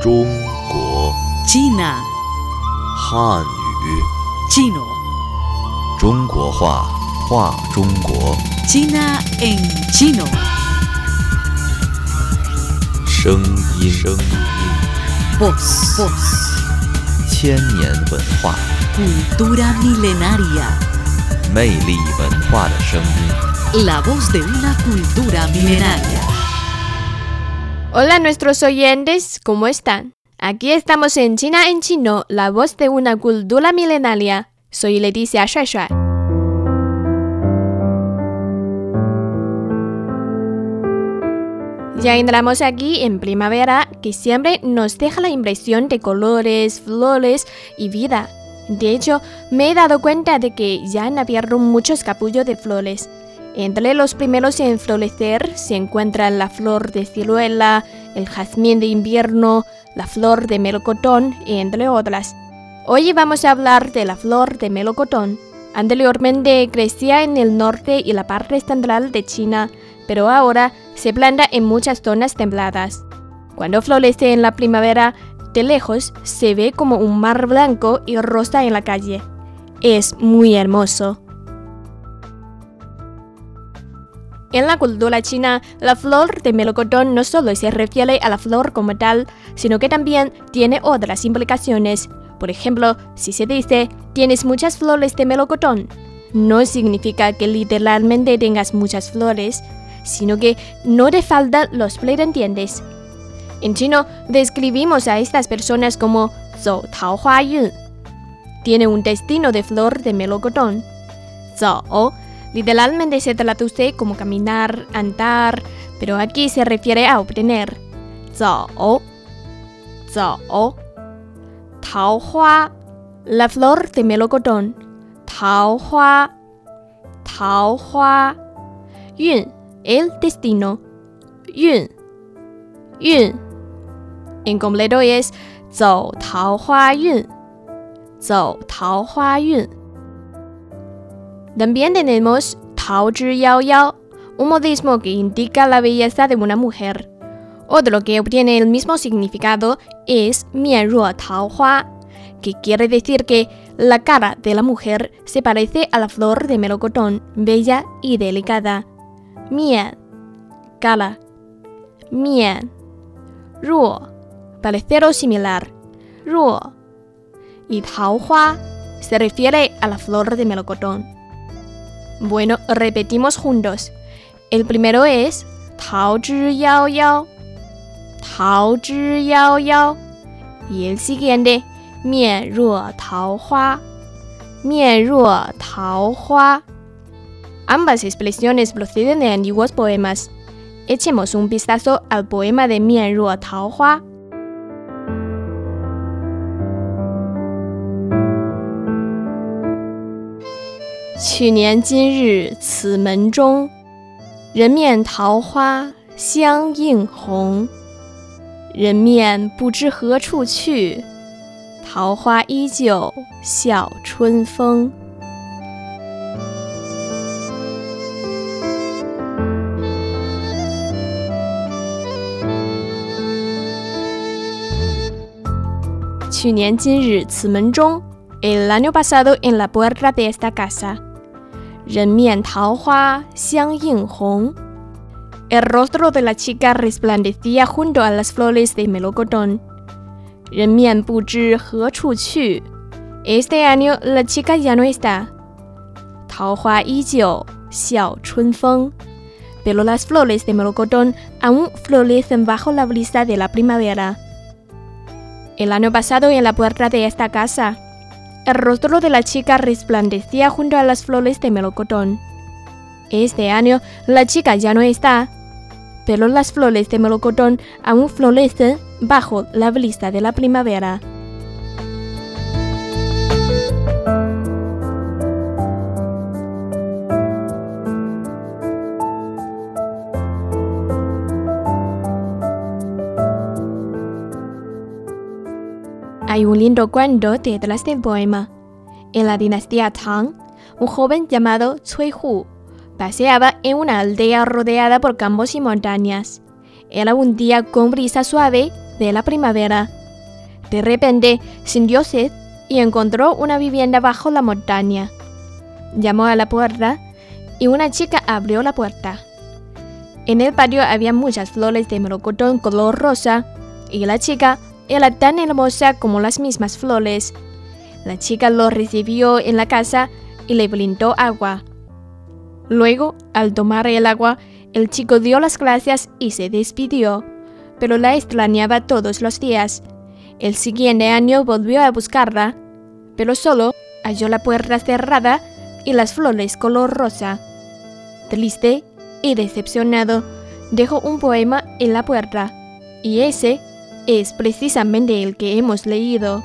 中国 China, 汉语 chino, 中国话话中国 China en chino. 声音声音 Voz, voz, 千年文化 cultura milenaria. 魅力文化的声音。 La voz de una cultura milenaria. Hola nuestros oyentes, ¿cómo están? Aquí estamos en China en chino, la voz de una cultura milenaria. Soy Leticia Shuai Shuai. Ya entramos aquí en primavera, que siempre nos deja la impresión de colores, flores y vida. De hecho, me he dado cuenta de que ya han abierto muchos capullos de flores. Entre los primeros en florecer se encuentran la flor de ciruela, el jazmín de invierno, la flor de melocotón, entre otras. Hoy vamos a hablar de la flor de melocotón. Anteriormente crecía en el norte y la parte central de China, pero ahora se planta en muchas zonas templadas. Cuando florece en la primavera, de lejos se ve como un mar blanco y rosa en la calle. Es muy hermoso. En la cultura china, la flor de melocotón no solo se refiere a la flor como tal, sino que también tiene otras implicaciones. Por ejemplo, si se dice tienes muchas flores de melocotón, no significa que literalmente tengas muchas flores, sino que no te faltan los pretendientes. En chino describimos a estas personas como Zhou Tao Hua Yun. Tiene un destino de flor de melocotón. Zhou literalmente se traduce como caminar, andar, pero aquí se refiere a obtener. Zhou. Zhou. Tao Hua, la flor de melocotón. Tao Hua. Tao Hua. Yun, el destino. Yun. Yun. En completo es Zhou Tao Hua Yun. Zhou Tao Hua Yun. También tenemos Tao Zhi Yao Yao, un modismo que indica la belleza de una mujer. Otro que obtiene el mismo significado es Mian Ruo Tao Hua, que quiere decir que la cara de la mujer se parece a la flor de melocotón, bella y delicada. Mian, cara. Mian. Ruo, parecer o similar. Ruo. Y Tao Hua se refiere a la flor de melocotón. Bueno, repetimos juntos. El primero es Tao Zhi Yao Yao. Tao Zhi Yao Yao. Y el siguiente, Mian Ruo Tao Hua. Mian Ruo Tao Hua. Ambas expresiones proceden de antiguos poemas. Echemos un vistazo al poema de Mian Ruo Tao Hua. 去年今日此门中，人面桃花相映红。人面不知何处去，桃花依旧笑春风。去年今日此门中，el año pasado en la puerta de esta casa。人面桃花相映红。El rostro de la chica resplandecía junto a las flores de melocotón. 人面不知何处去。Este año la chica ya no está. 桃花依旧笑春风。Pero las flores de melocotón aún florecen bajo la brisa de la primavera. El año pasado en la puerta de esta casa. el rostro de la chica resplandecía junto a las flores de melocotón. Este año la chica ya no está, pero las flores de melocotón aún florecen bajo la brisa de la primavera. Hay un lindo cuento detrás del poema. En la dinastía Tang, un joven llamado Cui Hu paseaba en una aldea rodeada por campos y montañas. Era un día con brisa suave, de la primavera. De repente sintió sed y encontró una vivienda bajo la montaña. Llamó a la puerta y una chica abrió la puerta. En el patio había muchas flores de melocotón color rosa y la chica era tan hermosa como las mismas flores. La chica lo recibió en la casa y le brindó agua. Luego, al tomar el agua, el chico dio las gracias y se despidió, pero la extrañaba todos los días. El siguiente año volvió a buscarla, pero solo halló la puerta cerrada y las flores color rosa. Triste y decepcionado, dejó un poema en la puerta, y ese es precisamente el que hemos leído.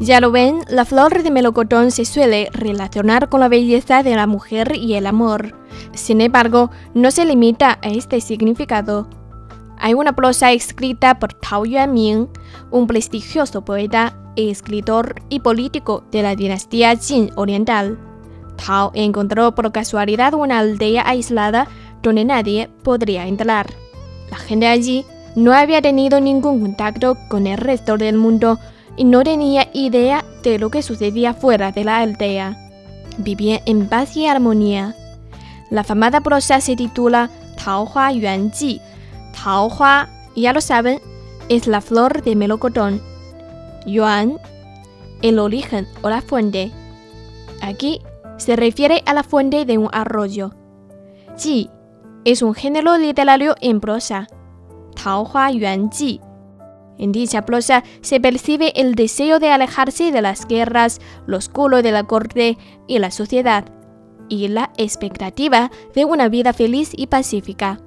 Ya lo ven, la flor de melocotón se suele relacionar con la belleza de la mujer y el amor. Sin embargo, no se limita a este significado. Hay una prosa escrita por Tao Yuanming, un prestigioso poeta, escritor y político de la dinastía Jin Oriental. Tao encontró por casualidad una aldea aislada donde nadie podría entrar. La gente allí no había tenido ningún contacto con el resto del mundo y no tenía idea de lo que sucedía fuera de la aldea. Vivía en paz y armonía. La famada prosa se titula Tao Hua Yuan Ji. Tao Hua, ya lo saben, es la flor de melocotón. Yuan, el origen o la fuente. Aquí se refiere a la fuente de un arroyo. Ji es un género literario en prosa. Tao Hua Yuan Ji en dicha prosa se percibe el deseo de alejarse de las guerras, los culos de la corte y la sociedad, y la expectativa de una vida feliz y pacífica.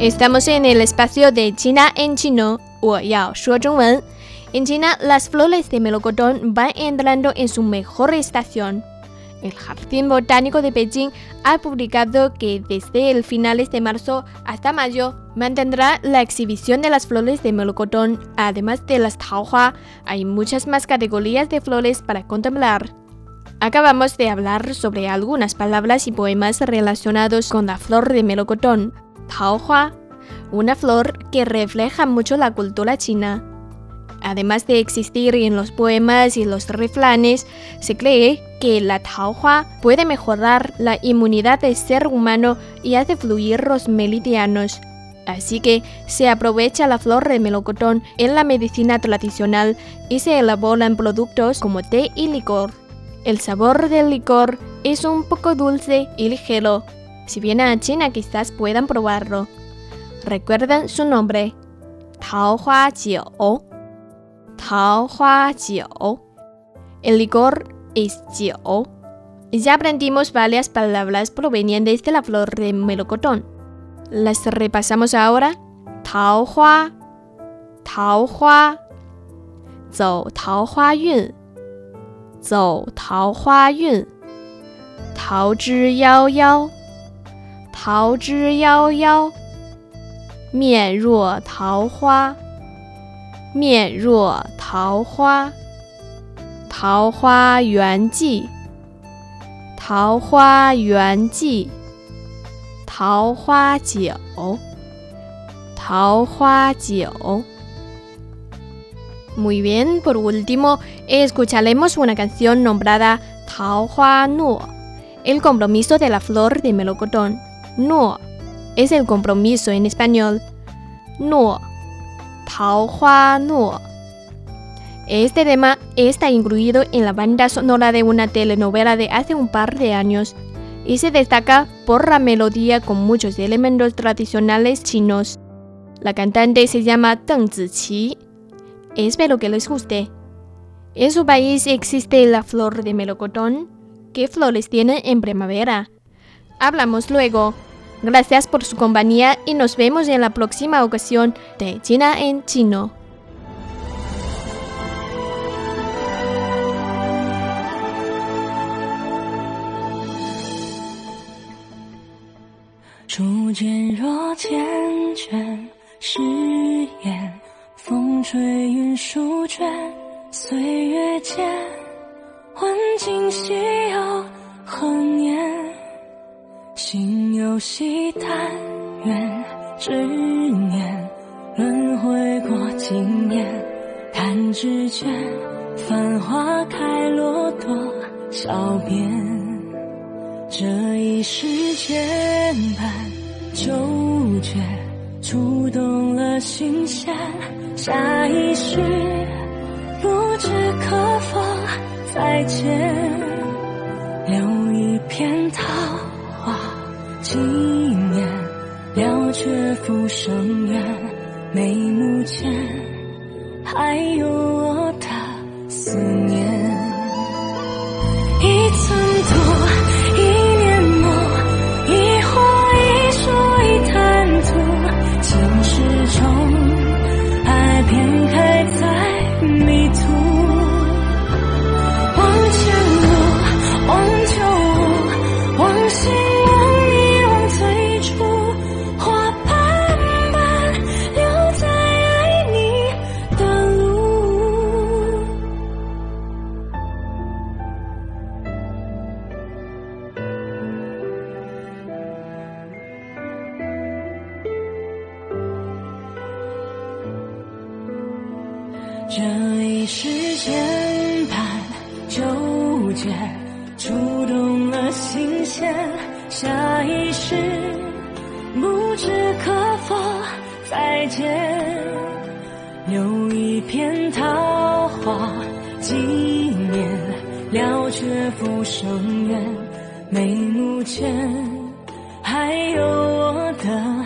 Estamos en el espacio de China en chino. En China, las flores de melocotón van entrando en su mejor estación. El Jardín Botánico de Beijing ha publicado que desde el finales de marzo hasta mayo mantendrá la exhibición de las flores de melocotón. Además de las taohua, hay muchas más categorías de flores para contemplar. Acabamos de hablar sobre algunas palabras y poemas relacionados con la flor de melocotón. Taohua, una flor que refleja mucho la cultura china. Además de existir en los poemas y los refranes, se cree que la taohua puede mejorar la inmunidad del ser humano y hace fluir los meridianos. Así que se aprovecha la flor de melocotón en la medicina tradicional y se elaboran productos como té y licor. El sabor del licor es un poco dulce y ligero. Si vienen a China quizás puedan probarlo. Recuerden su nombre. Tao Hua Jiu. Tao Hua Jiu. El licor es Jiu. Ya aprendimos varias palabras provenientes de la flor de melocotón. Las repasamos ahora. Tao Hua. Tao Hua. Zhou Tao Hua Yun. Zhou Tao Hua Yun. Tao zhi yao yao Tao zhi yao yao. 面若桃花，面若桃花，桃花源记，桃花源记，桃花酒，桃花酒。Muy bien, por último, escucharemos una canción nombrada Tao Hua Nuo, el compromiso de la flor de melocotón. Nuo es el compromiso en español. No. Tao Hua No. Este tema está incluido en la banda sonora de una telenovela de hace un par de años y se destaca por la melodía con muchos elementos tradicionales chinos. La cantante se llama Deng Ziqi. Espero que les guste. En su país existe la flor de melocotón. ¿Qué flores tiene en primavera? Hablamos luego. Gracias por su compañía y nos vemos en la próxima ocasión de China en Chino. 初见若缱绻誓言，风吹云舒卷，岁月间。但愿执念轮回过经年，弹指间，繁花开落多少遍。这一世牵绊纠结，触动了心弦。下一世不知可否再见，留一片桃花纪却浮生缘。眉目间还有我的思念，时间般纠结，触动了心弦。下一世不知可否再见，留一片桃花纪念，了却浮生缘。眉目间还有我的。